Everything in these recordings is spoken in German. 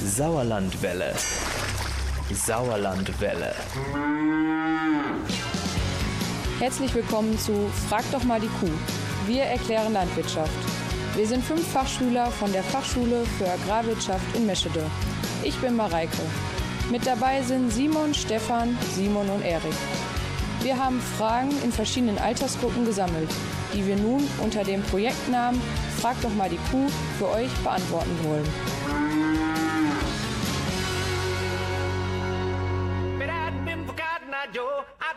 Sauerlandwelle. Sauerlandwelle. Herzlich willkommen zu Frag doch mal die Kuh. Wir erklären Landwirtschaft. Wir sind fünf Fachschüler von der Fachschule für Agrarwirtschaft in Meschede. Ich bin Mareike. Mit dabei sind Simon, Stefan, Simon und Erik. Wir haben Fragen in verschiedenen Altersgruppen gesammelt, die wir nun unter dem Projektnamen Frag doch mal die Kuh für euch beantworten wollen.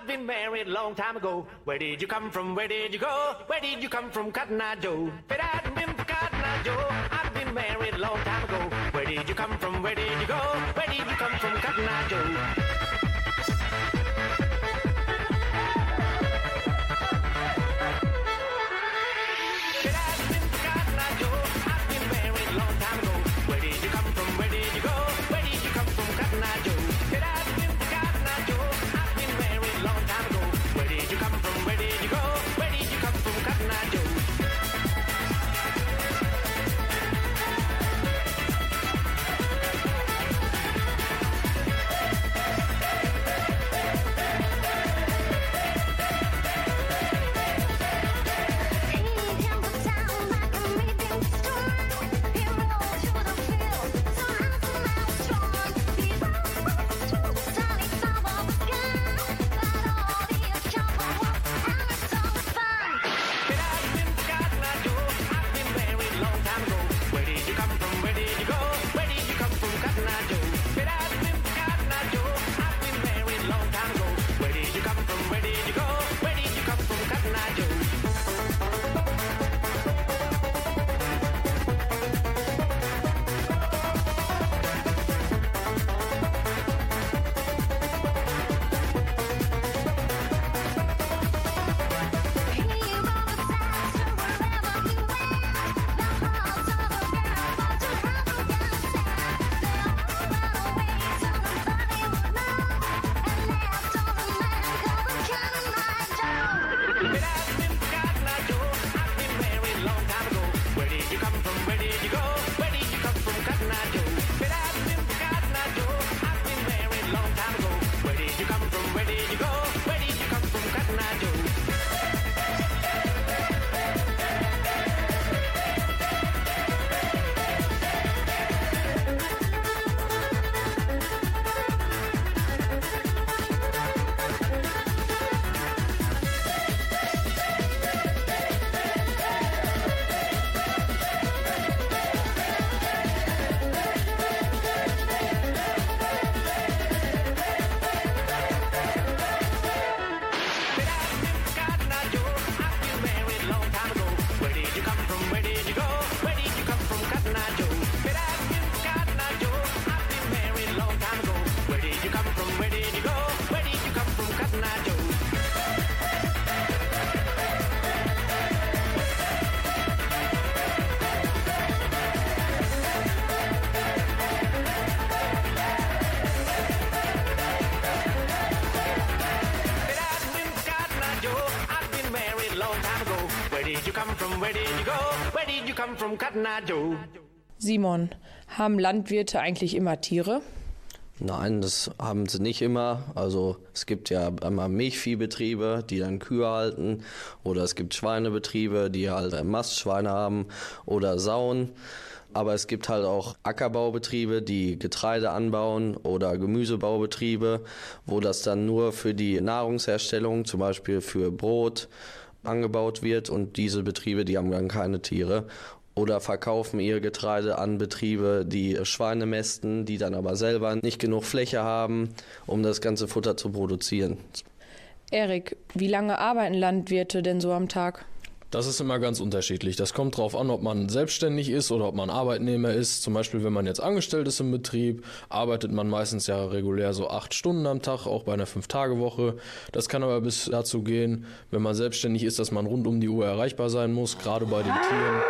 I'd been married a long time ago. Where did you come from? Where did you go? Where did you come from, Cotton Eye Joe? But I'd been forgotten, I Joe. I'd been married a long time ago. Where did you come from? Where Simon, haben Landwirte eigentlich immer Tiere? Nein, das haben sie nicht immer. Also es gibt ja einmal Milchviehbetriebe, die dann Kühe halten. Oder es gibt Schweinebetriebe, die halt Mastschweine haben oder Sauen. Aber es gibt halt auch Ackerbaubetriebe, die Getreide anbauen oder Gemüsebaubetriebe, wo das dann nur für die Nahrungsherstellung, zum Beispiel für Brot, angebaut wird. Und diese Betriebe, die haben dann keine Tiere oder verkaufen ihr Getreide an Betriebe, die Schweine mästen, die dann aber selber nicht genug Fläche haben, um das ganze Futter zu produzieren. Erik, wie lange arbeiten Landwirte denn so am Tag? Das ist immer ganz unterschiedlich. Das kommt darauf an, ob man selbstständig ist oder ob man Arbeitnehmer ist. Zum Beispiel, wenn man jetzt angestellt ist im Betrieb, arbeitet man meistens ja regulär so acht Stunden am Tag, auch bei einer Fünf-Tage-Woche. Das kann aber bis dazu gehen, wenn man selbstständig ist, dass man rund um die Uhr erreichbar sein muss, gerade bei den Tieren.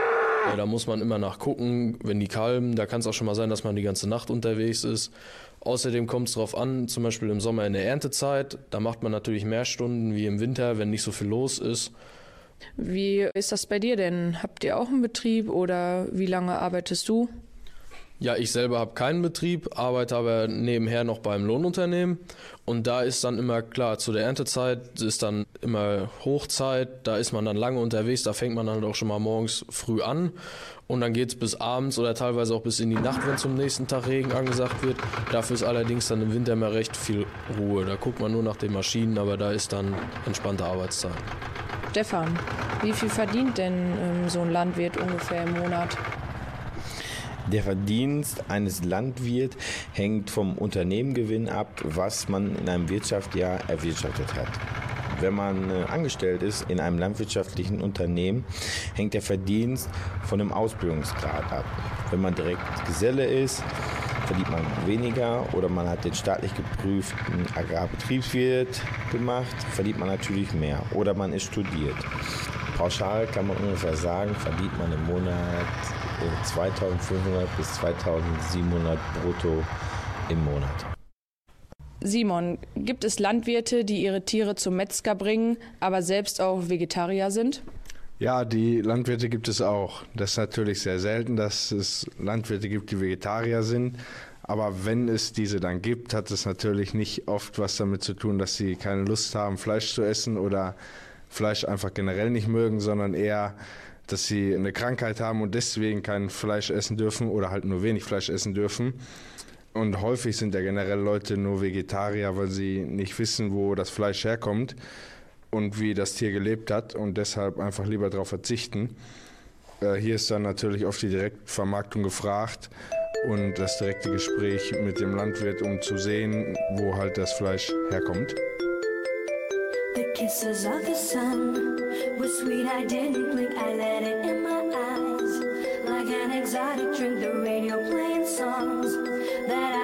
Ja, da muss man immer nachgucken, wenn die kalben. Da kann es auch schon mal sein, dass man die ganze Nacht unterwegs ist. Außerdem kommt es darauf an, zum Beispiel im Sommer in der Erntezeit. Da macht man natürlich mehr Stunden wie im Winter, wenn nicht so viel los ist. Wie ist das bei dir denn? Habt ihr auch einen Betrieb oder wie lange arbeitest du? Ja, ich selber habe keinen Betrieb, arbeite aber nebenher noch beim Lohnunternehmen. Und da ist dann immer klar, zu der Erntezeit ist dann immer Hochzeit, da ist man dann lange unterwegs, da fängt man dann auch schon mal morgens früh an. Und dann geht es bis abends oder teilweise auch bis in die Nacht, wenn zum nächsten Tag Regen angesagt wird. Dafür ist allerdings dann im Winter immer recht viel Ruhe. Da guckt man nur nach den Maschinen, aber da ist dann entspannte Arbeitszeit. Stefan, wie viel verdient denn ähm, so ein Landwirt ungefähr im Monat? Der Verdienst eines Landwirts hängt vom Unternehmengewinn ab, was man in einem Wirtschaftsjahr erwirtschaftet hat. Wenn man äh, angestellt ist in einem landwirtschaftlichen Unternehmen, hängt der Verdienst von dem Ausbildungsgrad ab. Wenn man direkt Geselle ist, verdient man weniger oder man hat den staatlich geprüften Agrarbetriebswirt gemacht, verdient man natürlich mehr oder man ist studiert. Pauschal kann man ungefähr sagen, verdient man im Monat äh, 2500 bis 2700 brutto im Monat. Simon, gibt es Landwirte, die ihre Tiere zum Metzger bringen, aber selbst auch Vegetarier sind? Ja, die Landwirte gibt es auch. Das ist natürlich sehr selten, dass es Landwirte gibt, die Vegetarier sind. Aber wenn es diese dann gibt, hat es natürlich nicht oft was damit zu tun, dass sie keine Lust haben, Fleisch zu essen oder Fleisch einfach generell nicht mögen, sondern eher, dass sie eine Krankheit haben und deswegen kein Fleisch essen dürfen oder halt nur wenig Fleisch essen dürfen. Und häufig sind ja generell Leute nur Vegetarier, weil sie nicht wissen, wo das Fleisch herkommt und wie das Tier gelebt hat und deshalb einfach lieber darauf verzichten. Äh, Hier ist dann natürlich oft die Direktvermarktung gefragt und das direkte Gespräch mit dem Landwirt, um zu sehen, wo halt das Fleisch herkommt. The kisses of the sun were sweet. I didn't blink. I let it in my eyes. Like an exotic drink, the radio playing songs that I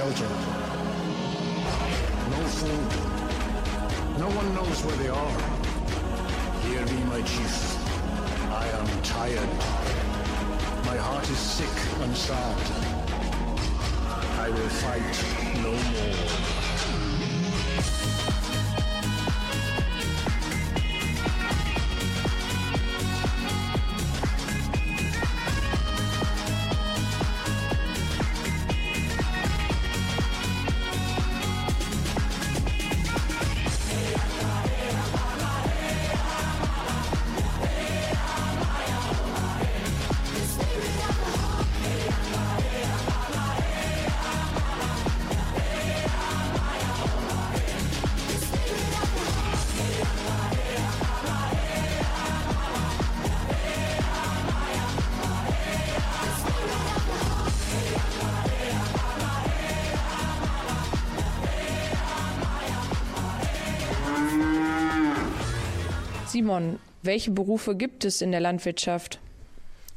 shelter, no food. No one knows where they are. Hear me, my chief. I am tired. My heart is sick and sad. I will fight no more. Simon, welche Berufe gibt es in der Landwirtschaft?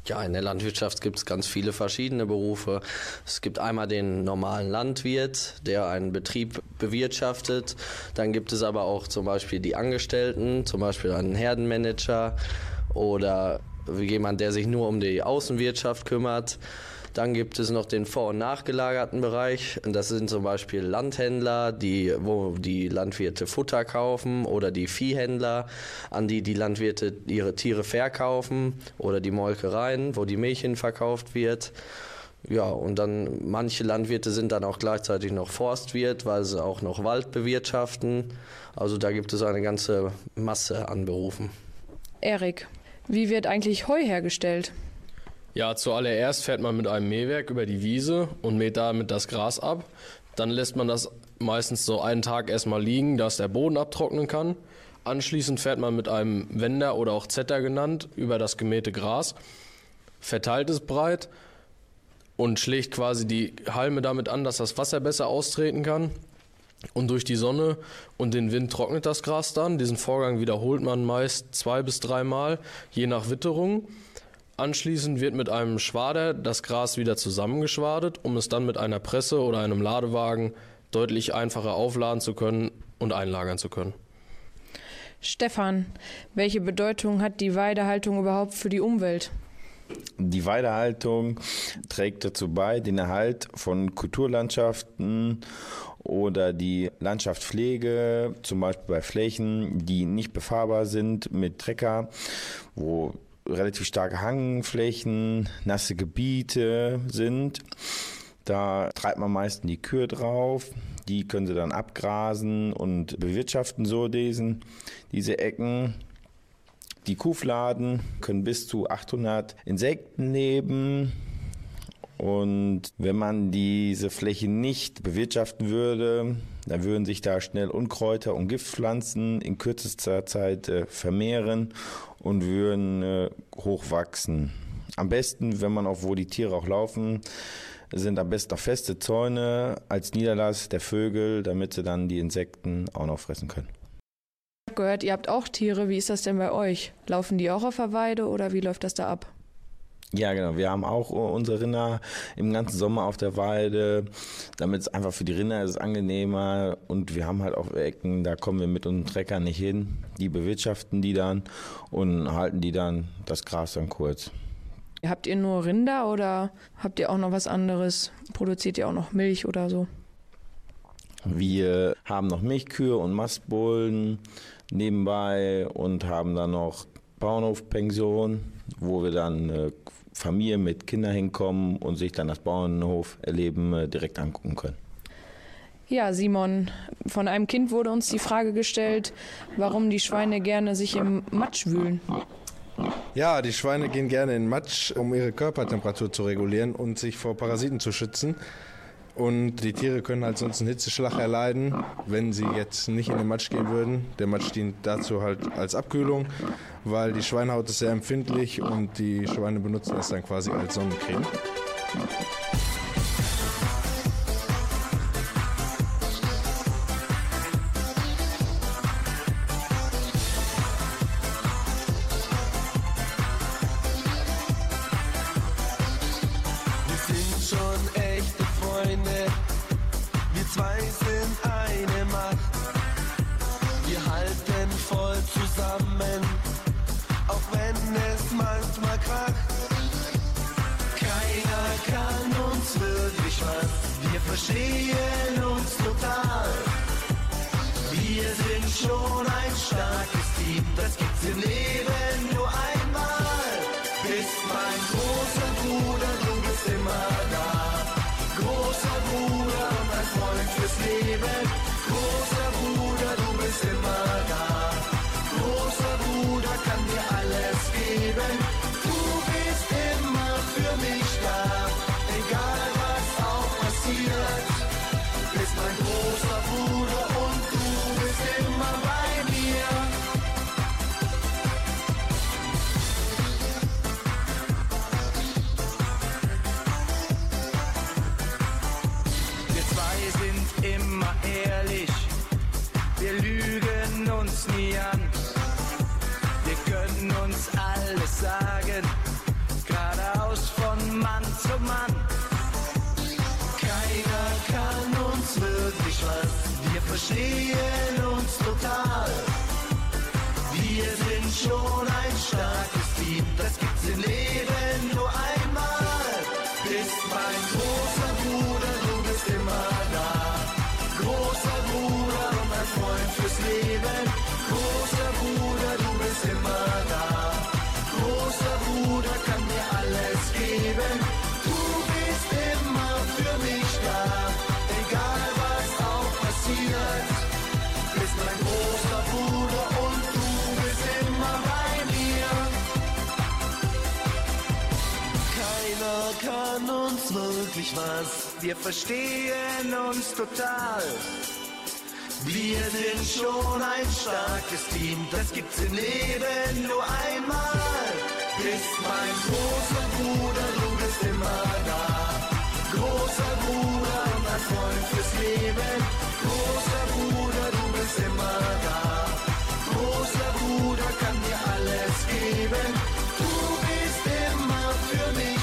Ja, in der Landwirtschaft gibt es ganz viele verschiedene Berufe. Es gibt einmal den normalen Landwirt, der einen Betrieb bewirtschaftet. Dann gibt es aber auch zum Beispiel die Angestellten, zum Beispiel einen Herdenmanager oder jemand, der sich nur um die Außenwirtschaft kümmert. Dann gibt es noch den vor- und nachgelagerten Bereich. Das sind zum Beispiel Landhändler, die, wo die Landwirte Futter kaufen oder die Viehhändler, an die die Landwirte ihre Tiere verkaufen oder die Molkereien, wo die Milch verkauft wird. Ja, und dann manche Landwirte sind dann auch gleichzeitig noch Forstwirt, weil sie auch noch Wald bewirtschaften. Also da gibt es eine ganze Masse an Berufen. Erik, wie wird eigentlich Heu hergestellt? Ja, zuallererst fährt man mit einem Mähwerk über die Wiese und mäht damit das Gras ab. Dann lässt man das meistens so einen Tag erstmal liegen, dass der Boden abtrocknen kann. Anschließend fährt man mit einem Wender oder auch Zetter genannt über das gemähte Gras, verteilt es breit und schlägt quasi die Halme damit an, dass das Wasser besser austreten kann. Und durch die Sonne und den Wind trocknet das Gras dann. Diesen Vorgang wiederholt man meist zwei bis dreimal, je nach Witterung. Anschließend wird mit einem Schwader das Gras wieder zusammengeschwadet, um es dann mit einer Presse oder einem Ladewagen deutlich einfacher aufladen zu können und einlagern zu können. Stefan, welche Bedeutung hat die Weidehaltung überhaupt für die Umwelt? Die Weidehaltung trägt dazu bei, den Erhalt von Kulturlandschaften oder die Landschaftspflege, zum Beispiel bei Flächen, die nicht befahrbar sind mit Trecker, wo relativ starke Hangflächen, nasse Gebiete sind. Da treibt man meistens die Kühe drauf. Die können sie dann abgrasen und bewirtschaften so diesen, diese Ecken. Die Kuhfladen können bis zu 800 Insekten leben. Und wenn man diese Fläche nicht bewirtschaften würde, dann würden sich da schnell Unkräuter und Giftpflanzen in kürzester Zeit äh, vermehren und würden äh, hochwachsen. Am besten, wenn man auch wo die Tiere auch laufen, sind am besten noch feste Zäune als Niederlass der Vögel, damit sie dann die Insekten auch noch fressen können. Ich habe gehört, ihr habt auch Tiere. Wie ist das denn bei euch? Laufen die auch auf der Weide oder wie läuft das da ab? Ja, genau. Wir haben auch unsere Rinder im ganzen Sommer auf der Weide, damit es einfach für die Rinder ist angenehmer. Und wir haben halt auch Ecken, da kommen wir mit unseren Treckern nicht hin. Die bewirtschaften die dann und halten die dann das Gras dann kurz. Habt ihr nur Rinder oder habt ihr auch noch was anderes? Produziert ihr auch noch Milch oder so? Wir haben noch Milchkühe und Mastbullen nebenbei und haben dann noch Bauernhofpension, wo wir dann äh, Familien mit Kindern hinkommen und sich dann das Bauernhof-Erleben äh, direkt angucken können. Ja, Simon, von einem Kind wurde uns die Frage gestellt, warum die Schweine gerne sich im Matsch wühlen. Ja, die Schweine gehen gerne in Matsch, um ihre Körpertemperatur zu regulieren und sich vor Parasiten zu schützen. Und die Tiere können halt sonst einen Hitzeschlag erleiden, wenn sie jetzt nicht in den Matsch gehen würden. Der Matsch dient dazu halt als Abkühlung, weil die Schweinehaut ist sehr empfindlich und die Schweine benutzen es dann quasi als Sonnencreme. verstehen uns total. Wir sind schon ein starkes Team, das gibt's im Leben. wirklich was. Wir verstehen uns total. Wir sind schon ein starkes Team, das gibt's im Leben nur einmal. Bist mein großer Bruder, du bist immer da. Großer Bruder, mein Freund fürs Leben. Großer Bruder, du bist immer da. Großer Bruder kann dir alles geben. Du bist immer für mich.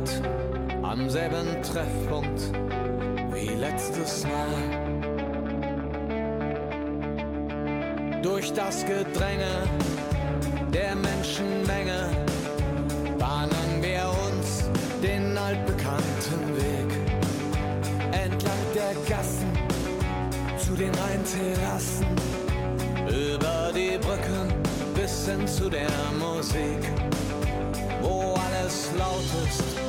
Uhrzeit, am selben Treffpunkt wie letztes Mal. Durch das Gedränge der Menschenmenge bahnen wir uns den altbekannten Weg entlang der Gassen zu den Rheinterrassen, über die Brücken bis hin zu der Musik, wo alles laut ist,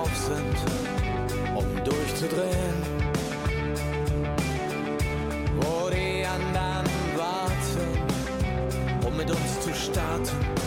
drauf sind, um durchzudrehen. Wo die anderen warten, um mit uns zu starten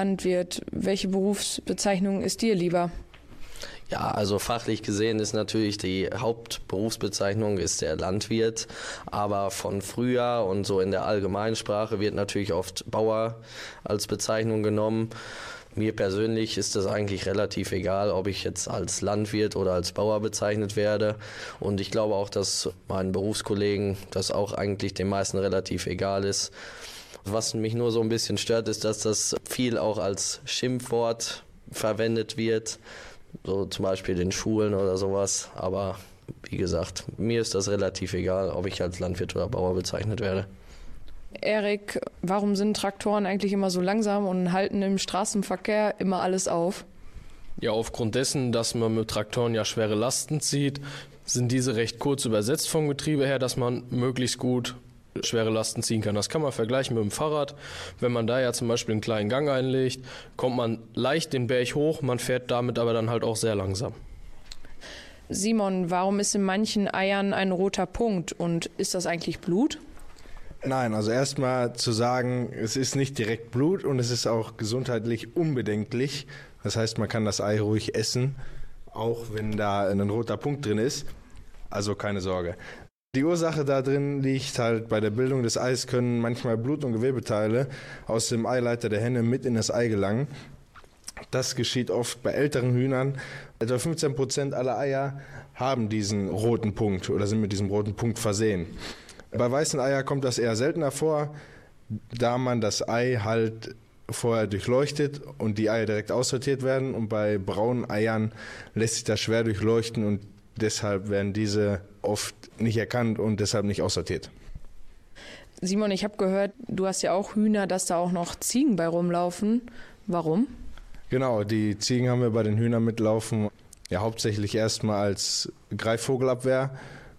Landwirt, welche Berufsbezeichnung ist dir lieber? Ja, also fachlich gesehen ist natürlich die Hauptberufsbezeichnung ist der Landwirt, aber von früher und so in der Allgemeinsprache wird natürlich oft Bauer als Bezeichnung genommen. Mir persönlich ist es eigentlich relativ egal, ob ich jetzt als Landwirt oder als Bauer bezeichnet werde. Und ich glaube auch, dass meinen Berufskollegen das auch eigentlich den meisten relativ egal ist. Was mich nur so ein bisschen stört, ist, dass das viel auch als Schimpfwort verwendet wird. So zum Beispiel in Schulen oder sowas. Aber wie gesagt, mir ist das relativ egal, ob ich als Landwirt oder Bauer bezeichnet werde. Erik, warum sind Traktoren eigentlich immer so langsam und halten im Straßenverkehr immer alles auf? Ja, aufgrund dessen, dass man mit Traktoren ja schwere Lasten zieht, sind diese recht kurz übersetzt vom Getriebe her, dass man möglichst gut schwere Lasten ziehen kann. Das kann man vergleichen mit dem Fahrrad. Wenn man da ja zum Beispiel einen kleinen Gang einlegt, kommt man leicht den Berg hoch, man fährt damit aber dann halt auch sehr langsam. Simon, warum ist in manchen Eiern ein roter Punkt und ist das eigentlich Blut? Nein, also erstmal zu sagen, es ist nicht direkt Blut und es ist auch gesundheitlich unbedenklich. Das heißt, man kann das Ei ruhig essen, auch wenn da ein roter Punkt drin ist. Also keine Sorge. Die Ursache da drin liegt halt bei der Bildung des Eis können manchmal Blut- und Gewebeteile aus dem Eileiter der Henne mit in das Ei gelangen. Das geschieht oft bei älteren Hühnern. Etwa 15 Prozent aller Eier haben diesen roten Punkt oder sind mit diesem roten Punkt versehen. Bei weißen Eier kommt das eher seltener vor, da man das Ei halt vorher durchleuchtet und die Eier direkt aussortiert werden. Und bei braunen Eiern lässt sich das schwer durchleuchten und deshalb werden diese oft nicht erkannt und deshalb nicht aussortiert. Simon, ich habe gehört, du hast ja auch Hühner, dass da auch noch Ziegen bei rumlaufen. Warum? Genau, die Ziegen haben wir bei den Hühnern mitlaufen. Ja, hauptsächlich erstmal als Greifvogelabwehr,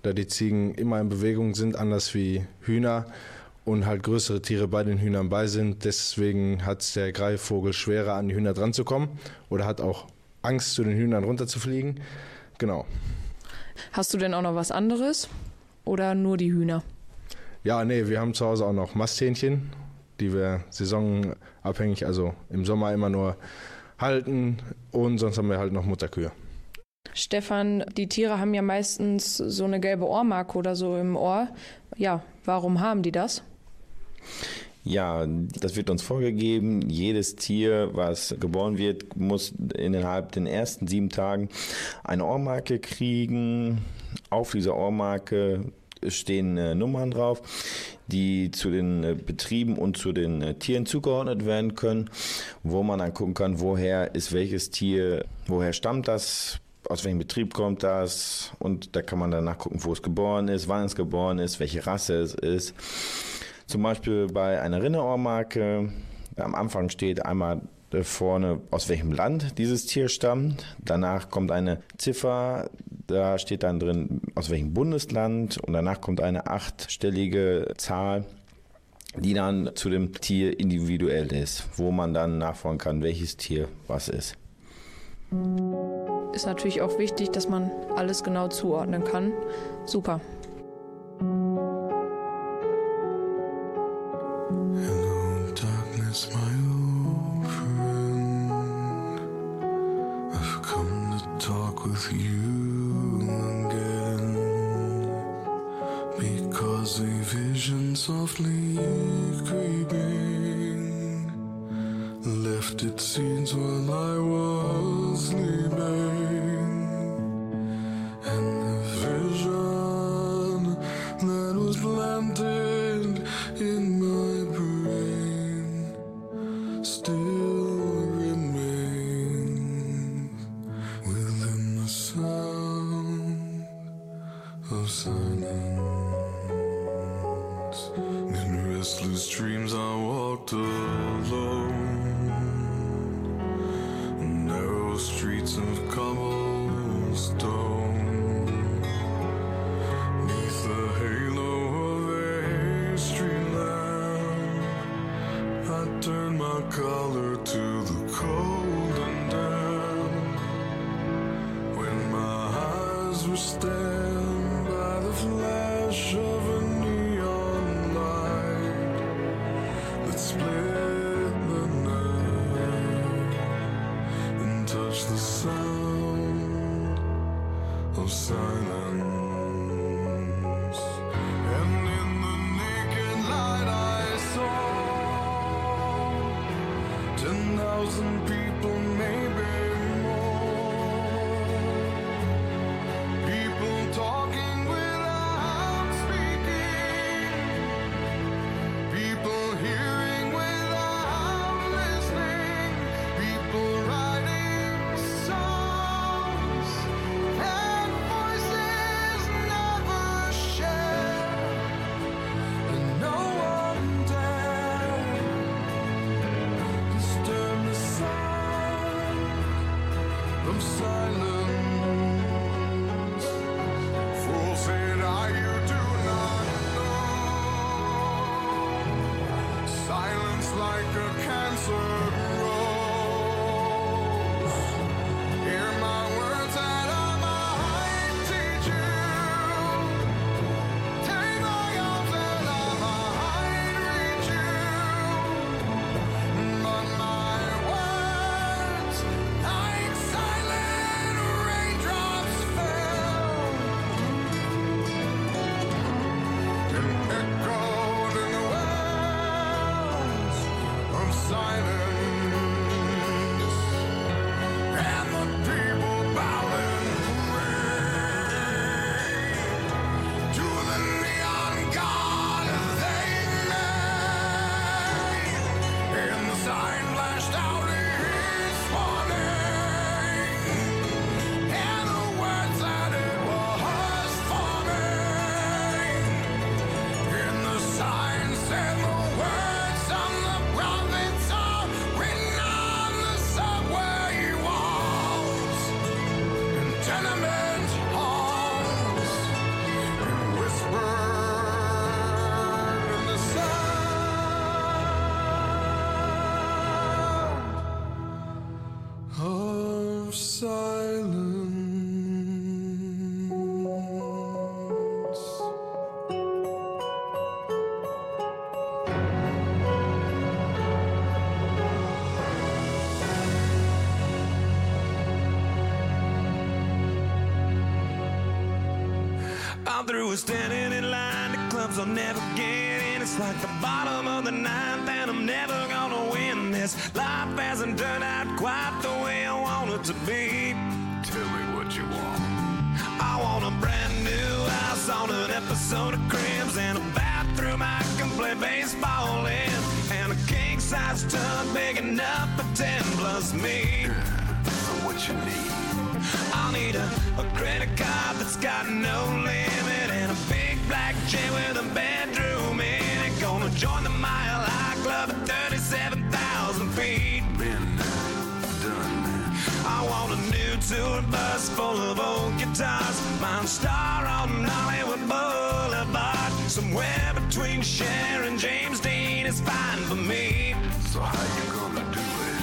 da die Ziegen immer in Bewegung sind, anders wie Hühner und halt größere Tiere bei den Hühnern bei sind. Deswegen hat es der Greifvogel schwerer an die Hühner dran zu kommen oder hat auch Angst, zu den Hühnern runterzufliegen. Genau. Hast du denn auch noch was anderes oder nur die Hühner? Ja, nee, wir haben zu Hause auch noch Masthähnchen, die wir saisonabhängig, also im Sommer immer nur halten und sonst haben wir halt noch Mutterkühe. Stefan, die Tiere haben ja meistens so eine gelbe Ohrmarke oder so im Ohr. Ja, warum haben die das? Ja, das wird uns vorgegeben. Jedes Tier, was geboren wird, muss innerhalb den ersten sieben Tagen eine Ohrmarke kriegen. Auf dieser Ohrmarke stehen äh, Nummern drauf, die zu den äh, Betrieben und zu den äh, Tieren zugeordnet werden können, wo man dann gucken kann, woher ist welches Tier, woher stammt das, aus welchem Betrieb kommt das und da kann man dann nachgucken, wo es geboren ist, wann es geboren ist, welche Rasse es ist. Zum Beispiel bei einer Rinderohrmarke, am Anfang steht einmal vorne, aus welchem Land dieses Tier stammt. Danach kommt eine Ziffer, da steht dann drin, aus welchem Bundesland. Und danach kommt eine achtstellige Zahl, die dann zu dem Tier individuell ist, wo man dann nachfragen kann, welches Tier was ist. Ist natürlich auch wichtig, dass man alles genau zuordnen kann. Super. With you again. Because a vision softly creeping left its seeds while I was sleeping. Of silence. I'm through with standing in line. The clubs I'll never get in. It's like the bottom of the ninth, and I'm never gonna win this. Life hasn't turned out quite the way I want it to be. Tell me what you want. I want a brand new house on an episode of Cribs and a bathroom I can play baseball in, and a king size tub big enough for ten plus me. So what you need? I'll need a, a credit card that's got no limit jet with a bedroom in it. Gonna join the Mile High Club at 37,000 feet. Been done. I want a new tour bus full of old guitars. Mine star on Hollywood Boulevard. Somewhere between Cher and James Dean is fine for me. So how you gonna do it?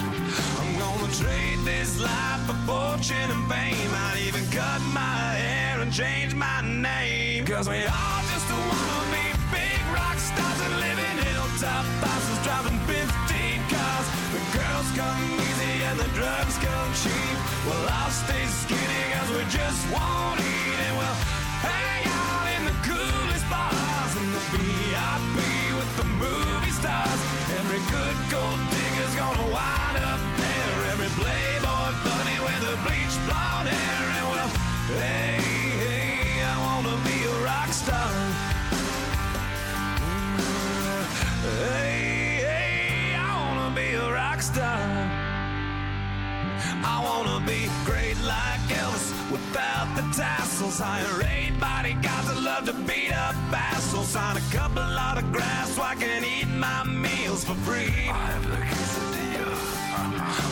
I'm gonna trade this life for fortune and fame. I'd even cut my hair and change my name. Cause we all just wanna be big rock stars and live in hilltop houses driving 15 cars. The girls come easy and the drugs come cheap. Well, I'll stay skinny cause we just won't eat and we'll hang out in the coolest bars and the VIP with the movie stars. Every good gold digger's gonna wind I wanna be great like Elvis without the tassels. Hire eight bodyguards that love to beat up assholes. Sign a couple of autographs so I can eat my meals for free. I have the quesadilla.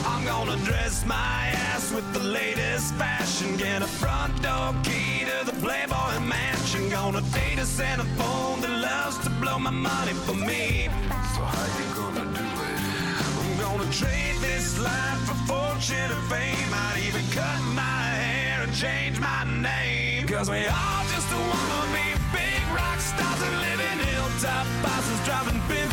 I'm gonna dress my ass with the latest fashion. Get a front door key to the Playboy mansion. Gonna date a Santa phone that loves to blow my money for me. So how you gonna do it? I'm gonna trade this life for fortune and fame. I'd even cut my hair and change my name. Cause we all just wanna be big rock stars and live in hilltop houses driving 15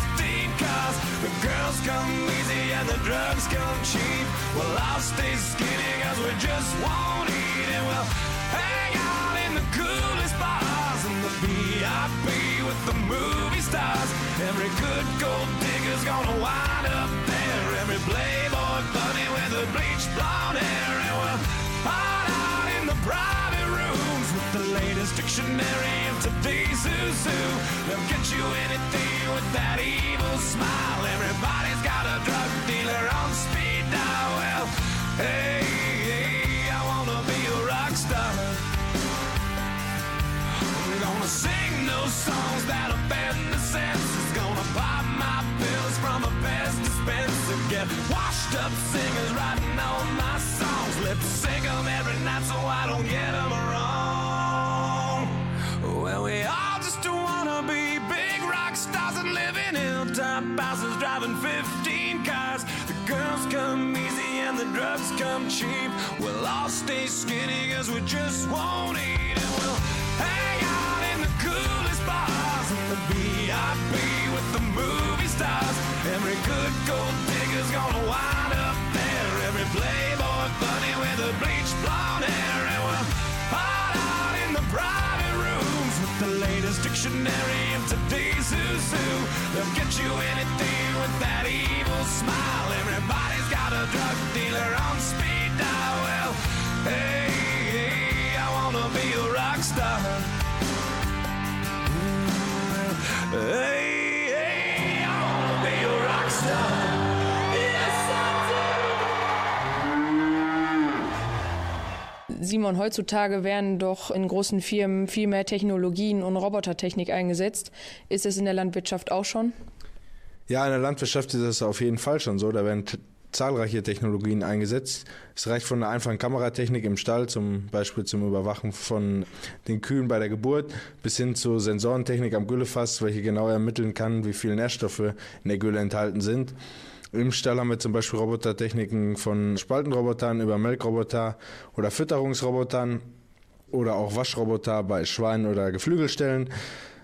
cars. The girls come easy and the drugs come cheap. Well, I'll stay skinny cause we just won't eat and we'll hang out in the coolest bars and the VIP with the movie stars. Every good gold digger's gonna wind up there. Every with the bleached blonde hair. And we'll hide out in the private rooms with the latest dictionary of today's who's who. They'll get you anything with that evil smile. Everybody's got a drug dealer on speed dial. Well, hey, hey, I wanna be a rock star. I'm gonna sing those songs that offend the senses. Washed up singers writing all my songs. Lip sync them every night so I don't get them wrong. Well, we all just wanna be big rock stars and live in hilltop houses, driving 15 cars. The girls come easy and the drugs come cheap. We'll all stay skinny cause we just won't eat. And we'll hang out in the coolest bars the VIP with the movie stars. Every good gold wind up there. Every playboy bunny with a bleached blonde hair. And we'll hide out in the private rooms with the latest dictionary of today's who's who. They'll get you anything with that evil smile. Everybody's got a drug dealer on speed dial. Well, hey, hey I wanna be a rock star. Hey, hey, I wanna be a rock star. Simon, heutzutage werden doch in großen Firmen viel mehr Technologien und Robotertechnik eingesetzt. Ist es in der Landwirtschaft auch schon? Ja, in der Landwirtschaft ist es auf jeden Fall schon so. Da werden zahlreiche Technologien eingesetzt. Es reicht von einer einfachen Kameratechnik im Stall, zum Beispiel zum Überwachen von den Kühen bei der Geburt, bis hin zu Sensorentechnik am Güllefass, welche genau ermitteln kann, wie viele Nährstoffe in der Gülle enthalten sind. Im Stall haben wir zum Beispiel Robotertechniken von Spaltenrobotern über Melkroboter oder Fütterungsrobotern oder auch Waschroboter bei Schweinen oder Geflügelstellen.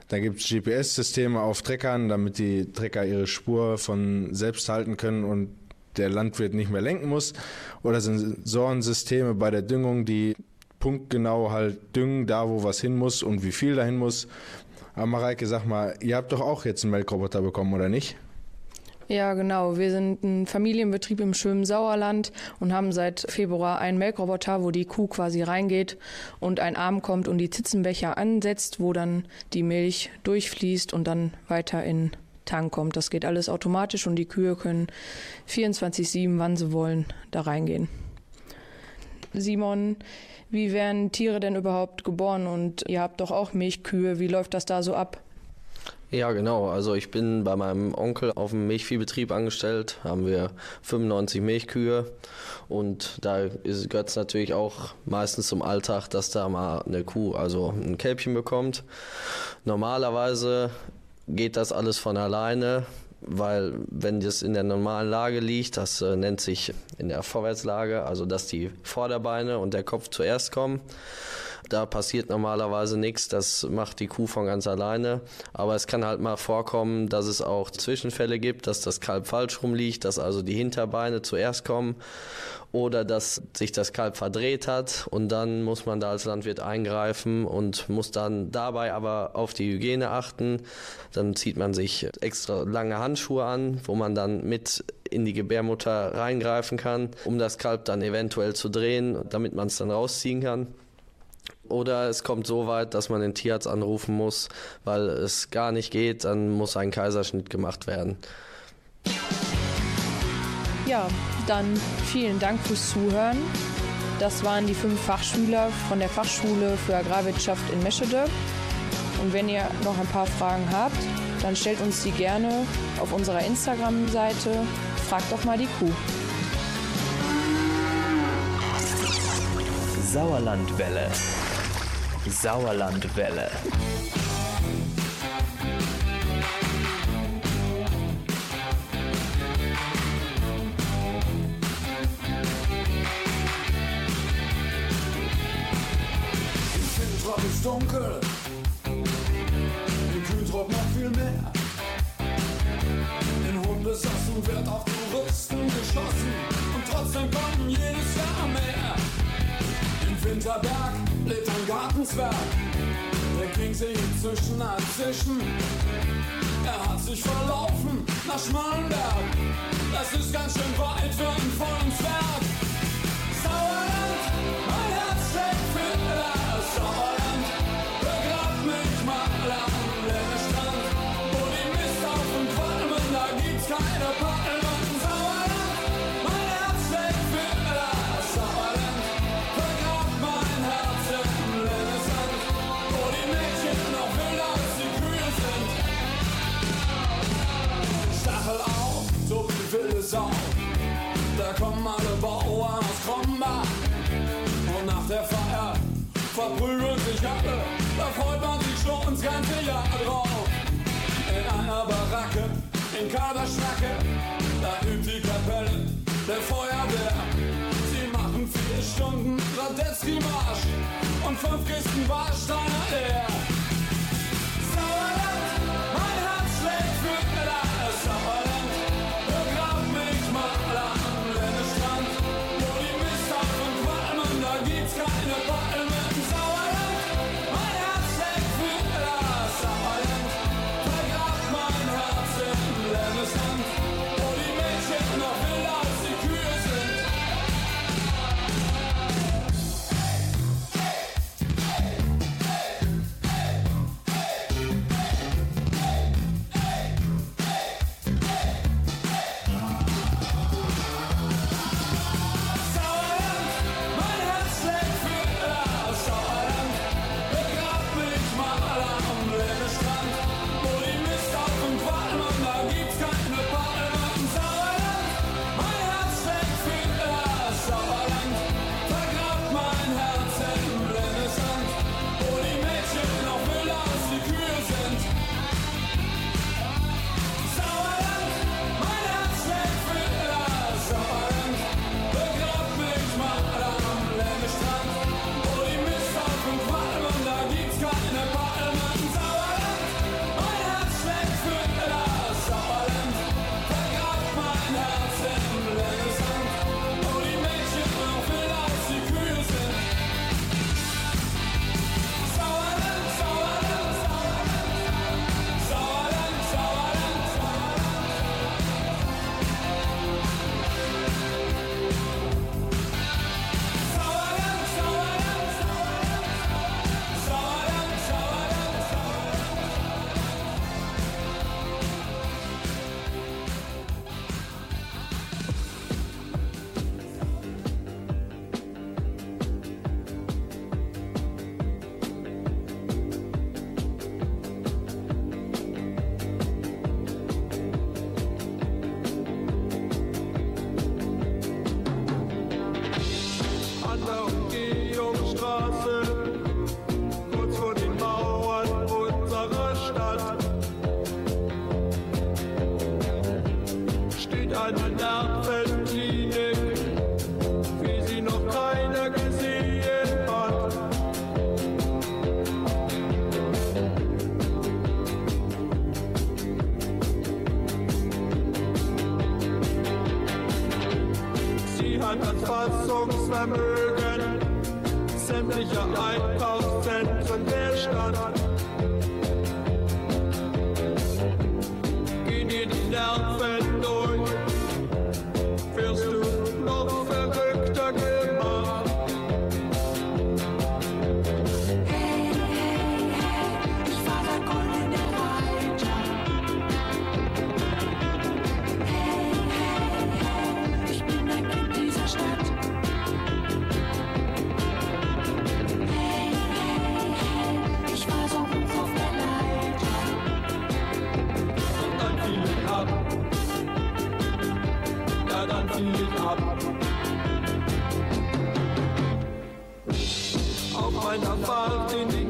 Da gibt es GPS-Systeme auf Treckern, damit die Trecker ihre Spur von selbst halten können und der Landwirt nicht mehr lenken muss. Oder Sensorensysteme bei der Düngung, die punktgenau halt düngen, da wo was hin muss und wie viel dahin muss. Aber Mareike, sag mal, ihr habt doch auch jetzt einen Melkroboter bekommen, oder nicht? Ja, genau. Wir sind ein Familienbetrieb im schönen Sauerland und haben seit Februar einen Melkroboter, wo die Kuh quasi reingeht und ein Arm kommt und die Zitzenbecher ansetzt, wo dann die Milch durchfließt und dann weiter in Tank kommt. Das geht alles automatisch und die Kühe können 24-7, wann sie wollen, da reingehen. Simon, wie werden Tiere denn überhaupt geboren? Und ihr habt doch auch Milchkühe. Wie läuft das da so ab? Ja, genau. Also ich bin bei meinem Onkel auf dem Milchviehbetrieb angestellt, haben wir 95 Milchkühe und da gehört es natürlich auch meistens zum Alltag, dass da mal eine Kuh, also ein Kälbchen bekommt. Normalerweise geht das alles von alleine, weil wenn das in der normalen Lage liegt, das äh, nennt sich in der Vorwärtslage, also dass die Vorderbeine und der Kopf zuerst kommen. Da passiert normalerweise nichts, das macht die Kuh von ganz alleine. Aber es kann halt mal vorkommen, dass es auch Zwischenfälle gibt, dass das Kalb falsch rumliegt, dass also die Hinterbeine zuerst kommen oder dass sich das Kalb verdreht hat und dann muss man da als Landwirt eingreifen und muss dann dabei aber auf die Hygiene achten. Dann zieht man sich extra lange Handschuhe an, wo man dann mit in die Gebärmutter reingreifen kann, um das Kalb dann eventuell zu drehen, damit man es dann rausziehen kann. Oder es kommt so weit, dass man den Tierarzt anrufen muss, weil es gar nicht geht, dann muss ein Kaiserschnitt gemacht werden. Ja, dann vielen Dank fürs Zuhören. Das waren die fünf Fachschüler von der Fachschule für Agrarwirtschaft in Meschede. Und wenn ihr noch ein paar Fragen habt, dann stellt uns die gerne auf unserer Instagram-Seite. Fragt doch mal die Kuh. Sauerlandwelle. Sauerlandwelle. Ist dunkel, im Kühltrop noch viel mehr. In Hundesass und wird auf Touristen geschlossen und trotzdem kommen jedes Jahr mehr. In Winterberg ein Gartenzwerg, der kriegt sich inzwischen ein. Er hat sich verlaufen nach Schmalenberg, das ist ganz schön weit für einen vollen Zwerg. Sauerland, mein Herz schlägt für das Sauerland. Begrab mich mal am Leerstand, wo die Mist auf und Qualmen, da gibt's keine Palmen. kommen alle Bauern aus Krombach. Und nach der Feier verprügeln sich alle, da freut man sich schon ins ganze Jahr drauf. In einer Baracke, in Kaderschnacke, da übt die Kapelle der Feuerwehr. Sie machen vier Stunden Radetzky-Marsch und fünf Kisten Warsteiner leer. dann zieh ich ab. Auf meiner Fahrt in die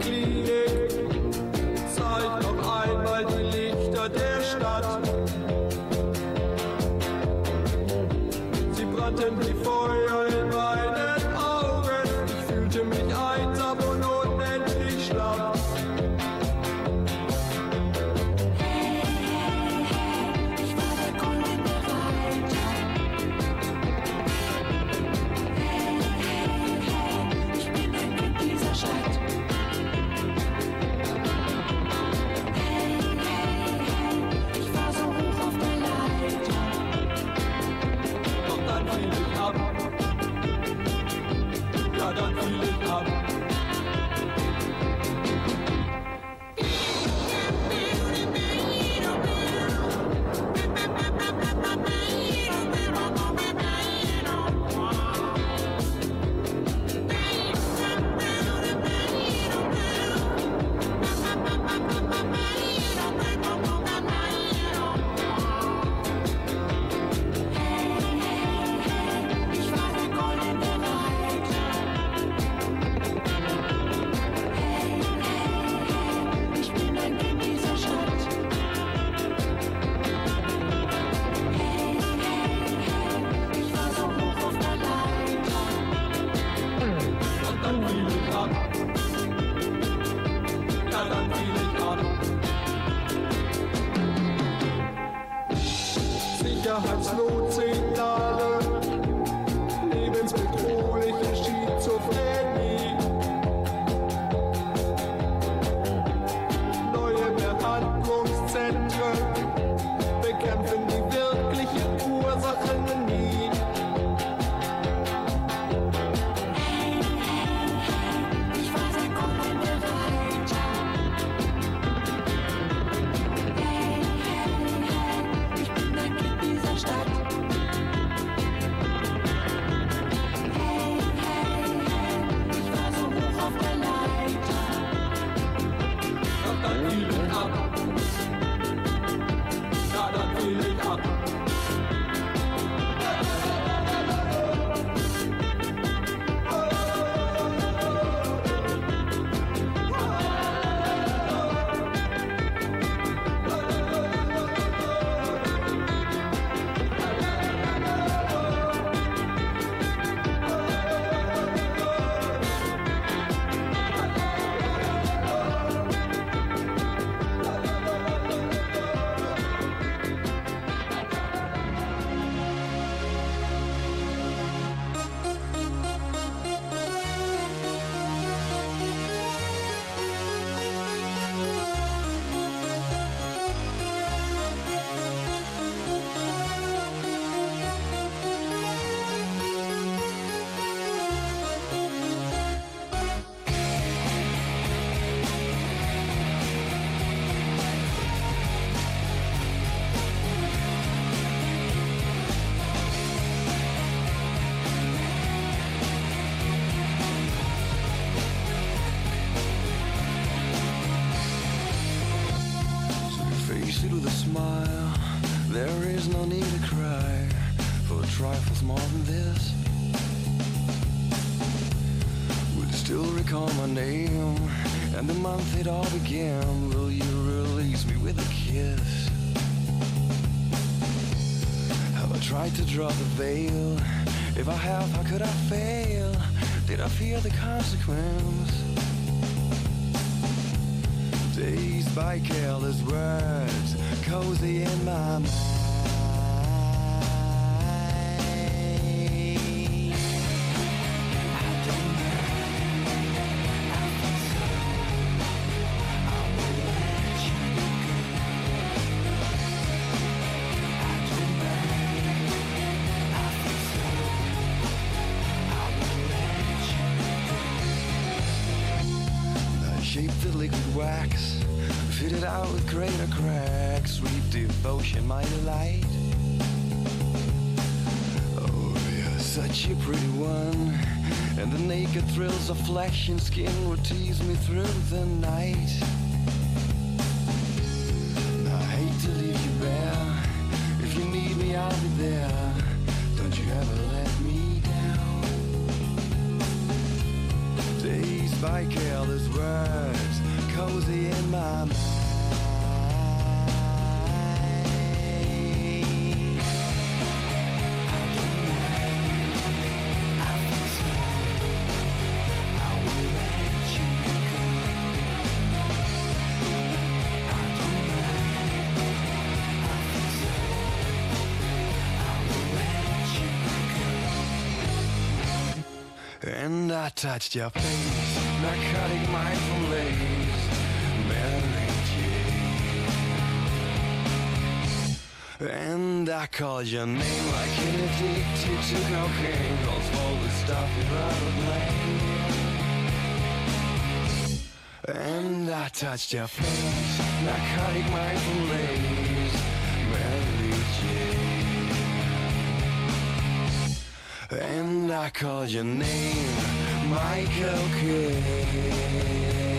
Sicherheitsnotzing recall my name and the month it all began. Will you release me with a kiss? Have I tried to draw the veil? If I have, how could I fail? Did I fear the consequence? Dazed by careless words, cozy in my mind. A pretty one, and the naked thrills of flesh and skin would tease me through the night. I hate to leave you bare. If you need me, I'll be there. Don't you ever let me down. Dazed by careless words, cozy in my mind. Touched your face, narcotic mindful lace, Mary Jane. And I called your name like an addicted to cocaine, calls all the stuff you'd rather blame. And I touched your face, narcotic mindful lace, Mary Jane. And I called your name, Michael Kidd.